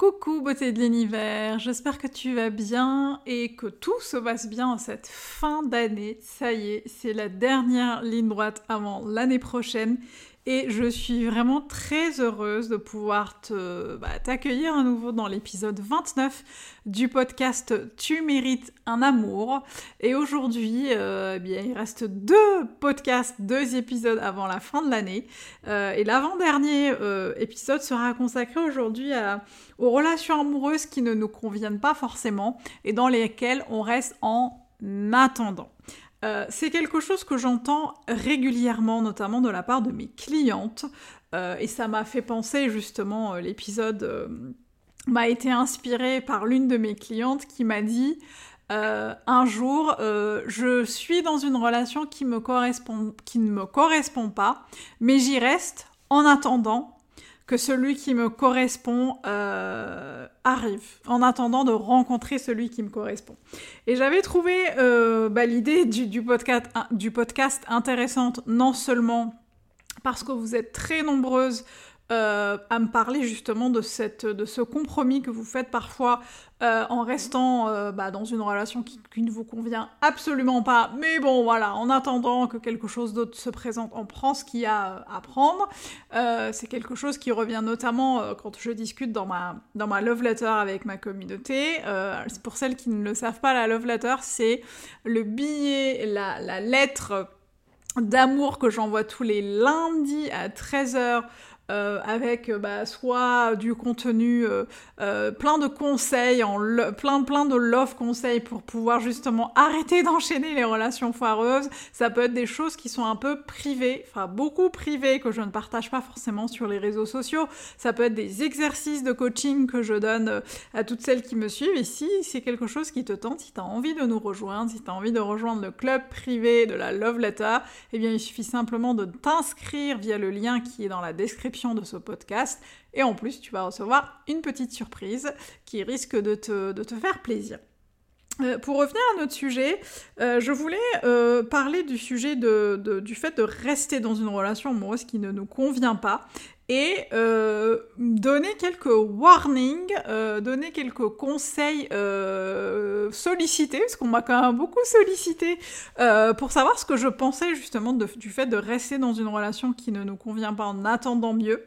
Coucou beauté de l'univers, j'espère que tu vas bien et que tout se passe bien en cette fin d'année. Ça y est, c'est la dernière ligne droite avant l'année prochaine et je suis vraiment très heureuse de pouvoir te, bah, t'accueillir à nouveau dans l'épisode 29 du podcast Tu mérites un amour. Et aujourd'hui, euh, eh il reste deux podcasts, deux épisodes avant la fin de l'année. Euh, et l'avant-dernier euh, épisode sera consacré aujourd'hui aux relations amoureuses qui ne nous conviennent pas forcément et dans lesquelles on reste en attendant. Euh, c'est quelque chose que j'entends régulièrement, notamment de la part de mes clientes, euh, et ça m'a fait penser justement, euh, l'épisode m'a été inspiré par l'une de mes clientes qui m'a dit un jour, je suis dans une relation qui, qui ne me correspond pas, mais j'y reste en attendant celui qui me correspond euh, arrive, en attendant de rencontrer celui qui me correspond. Et j'avais trouvé euh, bah, l'idée du podcast intéressante, non seulement parce que vous êtes très nombreuses euh, à me parler justement de, cette, de ce compromis que vous faites parfois euh, en restant euh, bah, dans une relation qui, ne vous convient absolument pas. Mais bon, voilà, en attendant que quelque chose d'autre se présente, on prend ce qu'il y a à prendre. c'est quelque chose qui revient notamment quand je discute dans ma, dans ma love letter avec ma communauté. pour celles qui ne le savent pas, la love letter, c'est le billet, la, la lettre d'amour que j'envoie tous les lundis à 13h euh, avec euh, bah, soit du contenu, euh, plein de conseils, plein, plein de love conseils pour pouvoir justement arrêter d'enchaîner les relations foireuses. Ça peut être des choses qui sont un peu privées, enfin beaucoup privées, que je ne partage pas forcément sur les réseaux sociaux. Ça peut être des exercices de coaching que je donne à toutes celles qui me suivent. Et si c'est quelque chose qui te tente, si tu as envie de nous rejoindre, si tu as envie de rejoindre le club privé de la Love Letter, eh bien il suffit simplement de t'inscrire via le lien qui est dans la description de ce podcast. Et en plus, tu vas recevoir une petite surprise qui risque de te, faire plaisir. Euh, pour revenir à notre sujet, euh, je voulais euh, parler du sujet de, du fait de rester dans une relation amoureuse qui ne nous convient pas et donner quelques warnings, donner quelques conseils sollicités, parce qu'on m'a quand même beaucoup sollicité pour savoir ce que je pensais justement du fait de rester dans une relation qui ne nous convient pas en attendant mieux.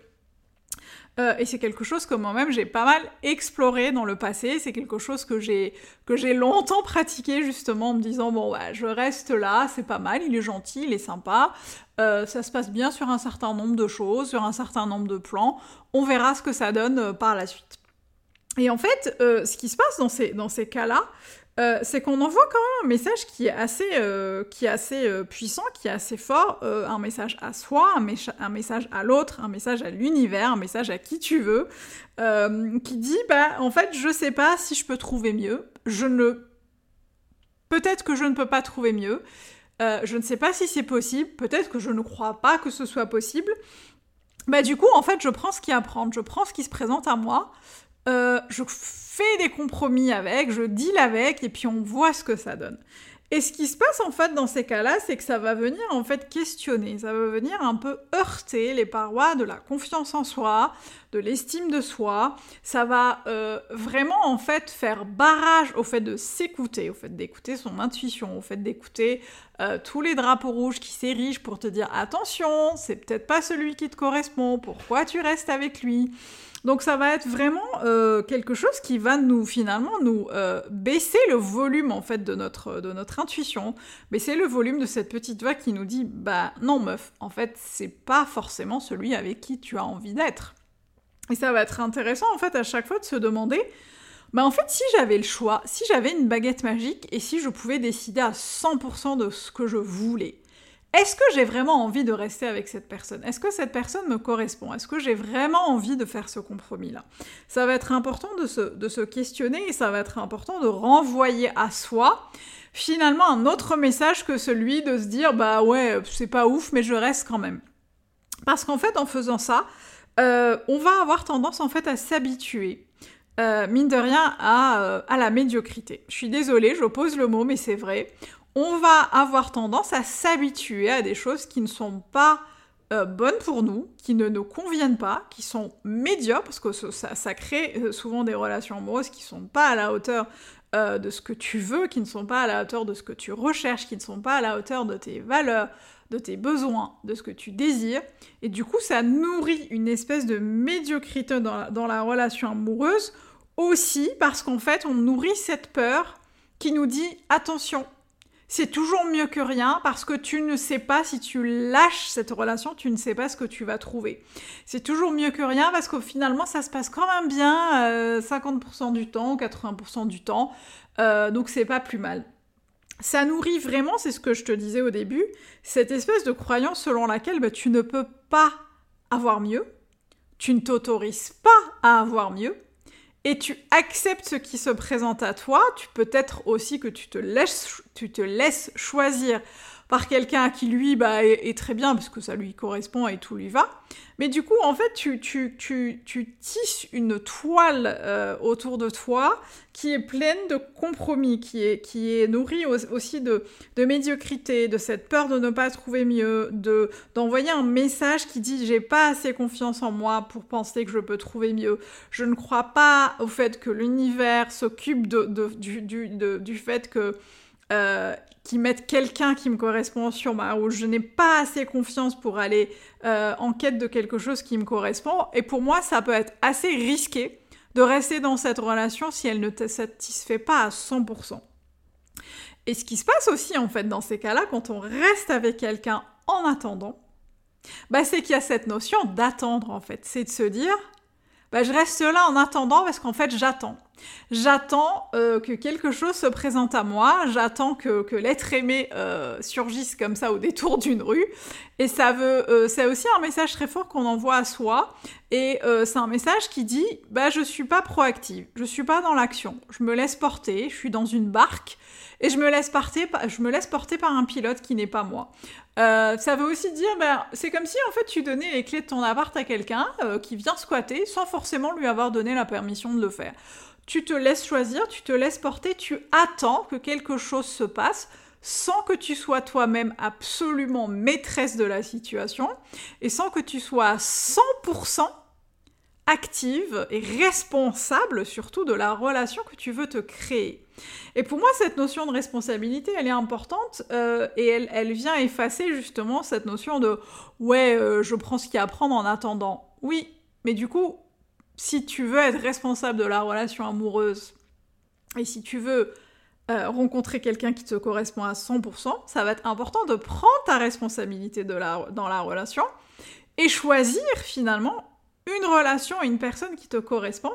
Euh, et c'est quelque chose que moi-même j'ai pas mal exploré dans le passé. C'est quelque chose que j'ai que j'ai longtemps pratiqué justement en me disant bon ouais je reste là, c'est pas mal, il est gentil, il est sympa, euh, ça se passe bien sur un certain nombre de choses, sur un certain nombre de plans. On verra ce que ça donne euh, par la suite. Et en fait, ce qui se passe dans ces dans ces cas-là, euh, c'est qu'on envoie quand même un message qui est assez, euh, qui est assez euh, puissant, qui est assez fort, un message à soi, un, message à l'autre, un message à l'univers, un message à qui tu veux, qui dit bah en fait je sais pas si je peux trouver mieux, je ne, peut-être que je ne peux pas trouver mieux, je ne sais pas si c'est possible, peut-être que je ne crois pas que ce soit possible. Bah du coup en fait je prends ce qui à prendre, je prends ce qui se présente à moi, je fais des compromis avec, je deal avec, et puis on voit ce que ça donne. Et ce qui se passe en fait dans ces cas-là, c'est que ça va venir en fait questionner, ça va venir un peu heurter les parois de la confiance en soi, de l'estime de soi. Ça va euh, vraiment en fait faire barrage au fait de s'écouter, au fait d'écouter son intuition, au fait d'écouter euh, tous les drapeaux rouges qui s'érigent pour te dire attention, c'est peut-être pas celui qui te correspond, pourquoi tu restes avec lui? Donc ça va être vraiment euh, quelque chose qui va nous finalement nous euh, baisser le volume en fait de notre de notre intuition, baisser le volume de cette petite voix qui nous dit bah non meuf, en fait c'est pas forcément celui avec qui tu as envie d'être. Et ça va être intéressant en fait à chaque fois de se demander Bah en fait, si j'avais le choix, si j'avais une baguette magique et si je pouvais décider à 100% de ce que je voulais, est-ce que j'ai vraiment envie de rester avec cette personne? Est-ce que cette personne me correspond? Est-ce que j'ai vraiment envie de faire ce compromis-là? Ça va être important de se, questionner et ça va être important de renvoyer à soi finalement un autre message que celui de se dire bah ouais, c'est pas ouf, mais je reste quand même. Parce qu'en fait, en faisant ça, euh, on va avoir tendance en fait à s'habituer. Euh, mine de rien, à, euh, à la médiocrité. Je suis désolée, j'oppose le mot, mais c'est vrai. On va avoir tendance à s'habituer à des choses qui ne sont pas bonnes pour nous, qui ne nous conviennent pas, qui sont médiocres, parce que ça, crée souvent des relations amoureuses qui sont pas à la hauteur de ce que tu veux, qui ne sont pas à la hauteur de ce que tu recherches, qui ne sont pas à la hauteur de tes valeurs, de tes besoins, de ce que tu désires. Et du coup, ça nourrit une espèce de médiocrité dans la, relation amoureuse aussi parce qu'en fait, on nourrit cette peur qui nous dit attention, c'est toujours mieux que rien parce que tu ne sais pas si tu lâches cette relation, tu ne sais pas ce que tu vas trouver. C'est toujours mieux que rien parce que finalement ça se passe quand même bien 50% euh, du temps, 80% du temps, euh, donc c'est pas plus mal ça nourrit vraiment, c'est ce que je te disais au début, cette espèce de croyance selon laquelle bah, tu ne peux pas avoir mieux, tu ne t'autorises pas à avoir mieux, et tu acceptes ce qui se présente à toi, tu peux être aussi que tu te laisses, tu te laisses choisir par quelqu'un qui lui bah, est, très bien parce que ça lui correspond et tout lui va. Mais du coup, en fait, tu, tu, tu, tu tisses une toile euh, autour de toi qui est pleine de compromis, qui est, qui est nourrie aussi de, de médiocrité, de cette peur de ne pas trouver mieux, de d'envoyer un message qui dit j'ai pas assez confiance en moi pour penser que je peux trouver mieux. Je ne crois pas au fait que l'univers s'occupe de, de, du, du, du fait que euh, qui mettent quelqu'un qui me correspond sur ma où je n'ai pas assez confiance pour aller euh, en quête de quelque chose qui me correspond. Et pour moi, ça peut être assez risqué de rester dans cette relation si elle ne te satisfait pas à 100%. Et ce qui se passe aussi en fait dans ces cas-là, quand on reste avec quelqu'un en attendant, bah, c'est qu'il y a cette notion d'attendre en fait. C'est de se dire, bah, je reste là en attendant parce qu'en fait j'attends. J'attends euh, que quelque chose se présente à moi, j'attends que, l'être aimé euh, surgisse comme ça au détour d'une rue. Et ça veut, euh, c'est aussi un message très fort qu'on envoie à soi. Et c'est un message qui dit, bah je suis pas proactive, je suis pas dans l'action, je me laisse porter, je suis dans une barque et je me laisse porter, je me laisse porter par un pilote qui n'est pas moi. ça veut aussi dire, ben, c'est comme si en fait tu donnais les clés de ton appart à quelqu'un qui vient squatter sans forcément lui avoir donné la permission de le faire tu te laisses choisir, tu te laisses porter, tu attends que quelque chose se passe sans que tu sois toi-même absolument maîtresse de la situation et sans que tu sois à 100% active et responsable surtout de la relation que tu veux te créer. Et pour moi, cette notion de responsabilité, elle est importante euh, et elle, vient effacer justement cette notion de ouais, euh, je prends ce qu'il y a à prendre en attendant. Oui, mais du coup, si tu veux être responsable de la relation amoureuse et si tu veux euh, rencontrer quelqu'un qui te correspond à 100%, ça va être important de prendre ta responsabilité dans la relation et choisir finalement une relation et une personne qui te correspond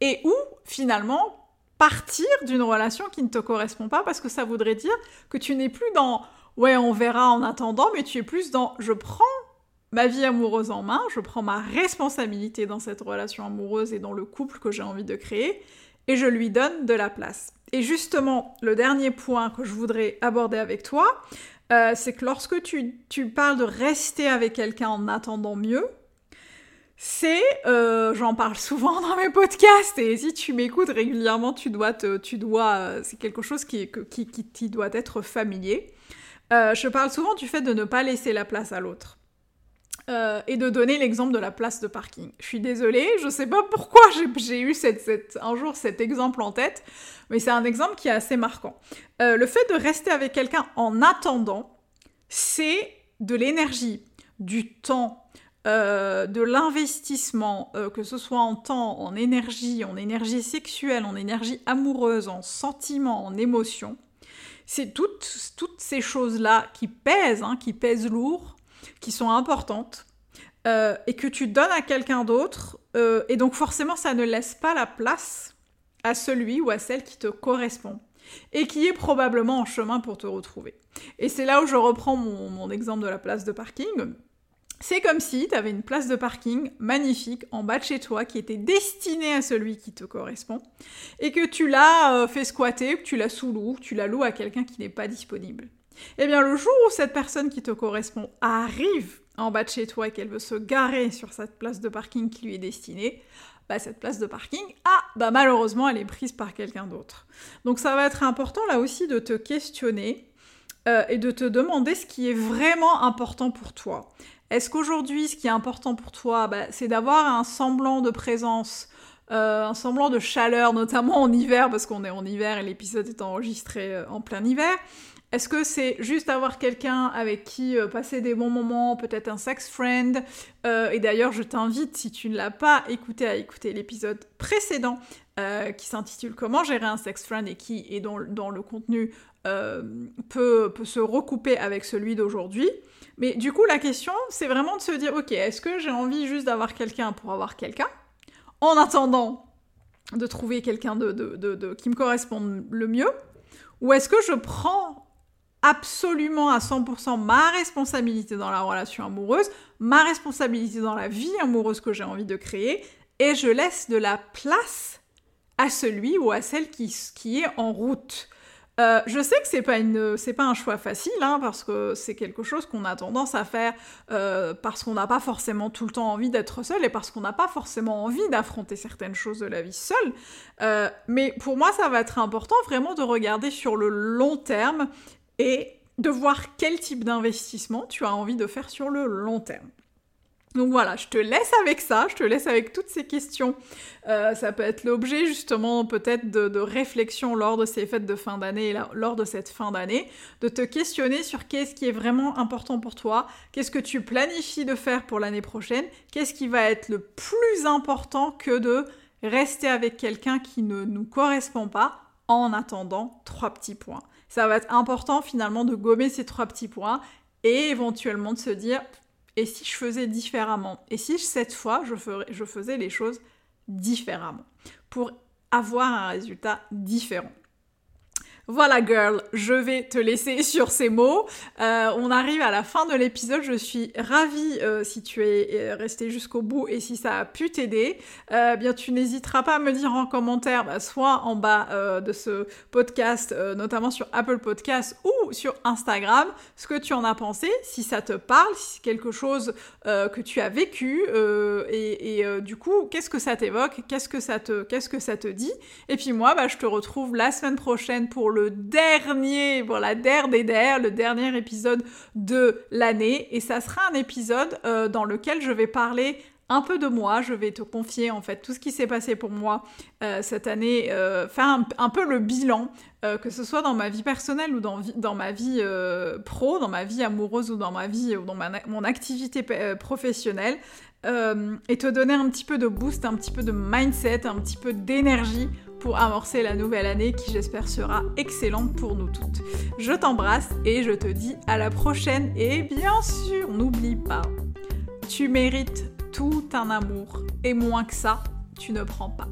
et ou finalement partir d'une relation qui ne te correspond pas parce que ça voudrait dire que tu n'es plus dans ouais on verra en attendant mais tu es plus dans je prends ma vie amoureuse en main, je prends ma responsabilité dans cette relation amoureuse et dans le couple que j'ai envie de créer, et je lui donne de la place. Et justement, le dernier point que je voudrais aborder avec toi, euh, c'est que lorsque tu, parles de rester avec quelqu'un en attendant mieux, c'est, euh, j'en parle souvent dans mes podcasts, et si tu m'écoutes régulièrement, tu dois, tu dois, euh, c'est quelque chose qui, qui, qui, doit être familier. je parle souvent du fait de ne pas laisser la place à l'autre. Euh, et de donner l'exemple de la place de parking. Je suis désolée, je sais pas pourquoi j'ai eu un jour cet exemple en tête, mais c'est un exemple qui est assez marquant. Euh, le fait de rester avec quelqu'un en attendant, c'est de l'énergie, du temps, euh, de l'investissement, que ce soit en temps, en énergie, en énergie sexuelle, en énergie amoureuse, en sentiment, en émotion. C'est toutes, toutes ces choses-là qui pèsent, hein, qui pèsent lourd, qui sont importantes euh, et que tu donnes à quelqu'un d'autre. Euh, et donc forcément, ça ne laisse pas la place à celui ou à celle qui te correspond et qui est probablement en chemin pour te retrouver. Et c'est là où je reprends mon, exemple de la place de parking. C'est comme si tu avais une place de parking magnifique en bas de chez toi qui était destinée à celui qui te correspond et que tu l'as euh, fait squatter, que tu la sous-loues, que tu la loues à quelqu'un qui n'est pas disponible. Eh bien, le jour où cette personne qui te correspond arrive en bas de chez toi et qu'elle veut se garer sur cette place de parking qui lui est destinée, bah, cette place de parking, ah, bah malheureusement, elle est prise par quelqu'un d'autre. Donc ça va être important là aussi de te questionner euh, et de te demander ce qui est vraiment important pour toi. Est-ce qu'aujourd'hui, ce qui est important pour toi, bah, c'est d'avoir un semblant de présence, euh, un semblant de chaleur, notamment en hiver, parce qu'on est en hiver et l'épisode est enregistré euh, en plein hiver est-ce que c'est juste avoir quelqu'un avec qui euh, passer des bons moments, peut-être un sex friend euh, Et d'ailleurs, je t'invite, si tu ne l'as pas écouté, à écouter l'épisode précédent euh, qui s'intitule Comment gérer un sex friend et qui est dans, le contenu peut, se recouper avec celui d'aujourd'hui. Mais du coup, la question, c'est vraiment de se dire, ok, est-ce que j'ai envie juste d'avoir quelqu'un pour avoir quelqu'un En attendant de trouver quelqu'un de, qui me corresponde le mieux Ou est-ce que je prends absolument à 100% ma responsabilité dans la relation amoureuse, ma responsabilité dans la vie amoureuse que j'ai envie de créer, et je laisse de la place à celui ou à celle qui, qui est en route. Euh, je sais que c'est pas pas un choix facile, hein, parce que c'est quelque chose qu'on a tendance à faire euh, parce qu'on n'a pas forcément tout le temps envie d'être seul et parce qu'on n'a pas forcément envie d'affronter certaines choses de la vie seule. Euh, mais pour moi, ça va être important vraiment de regarder sur le long terme et de voir quel type d'investissement tu as envie de faire sur le long terme. Donc voilà, je te laisse avec ça, je te laisse avec toutes ces questions. Euh, ça peut être l'objet justement peut-être de, réflexion lors de ces fêtes de fin d'année, lors de cette fin d'année, de te questionner sur qu'est-ce qui est vraiment important pour toi, qu'est-ce que tu planifies de faire pour l'année prochaine, qu'est-ce qui va être le plus important que de rester avec quelqu'un qui ne nous correspond pas en attendant trois petits points ça va être important finalement de gommer ces trois petits points et éventuellement de se dire et si je faisais différemment? Et si cette fois je, faisais les choses différemment? Pour avoir un résultat différent voilà girl, je vais te laisser sur ces mots. Euh, on arrive à la fin de l'épisode, je suis ravie euh, si tu es euh, resté jusqu'au bout et si ça a pu t'aider. bien tu n'hésiteras pas à me dire en commentaire, bah, soit en bas de ce podcast, notamment sur Apple Podcast ou sur Instagram, ce que tu en as pensé, si ça te parle, si c'est quelque chose que tu as vécu et, du coup qu'est-ce que ça t'évoque, qu'est-ce que ça te, qu'est-ce que ça te dit. Et puis moi, bah, je te retrouve la semaine prochaine pour le le dernier, pour la der des der, le dernier épisode de l'année. Et ça sera un épisode euh, dans lequel je vais parler un peu de moi, je vais te confier en fait tout ce qui s'est passé pour moi euh, cette année, euh, faire un, peu le bilan, que ce soit dans ma vie personnelle ou dans, dans ma vie pro, dans ma vie amoureuse ou dans ma vie ou dans mon activité professionnelle, et te donner un petit peu de boost, un petit peu de mindset, un petit peu d'énergie pour amorcer la nouvelle année qui j'espère sera excellente pour nous toutes. Je t'embrasse et je te dis à la prochaine et bien sûr n'oublie pas, tu mérites tout un amour et moins que ça, tu ne prends pas.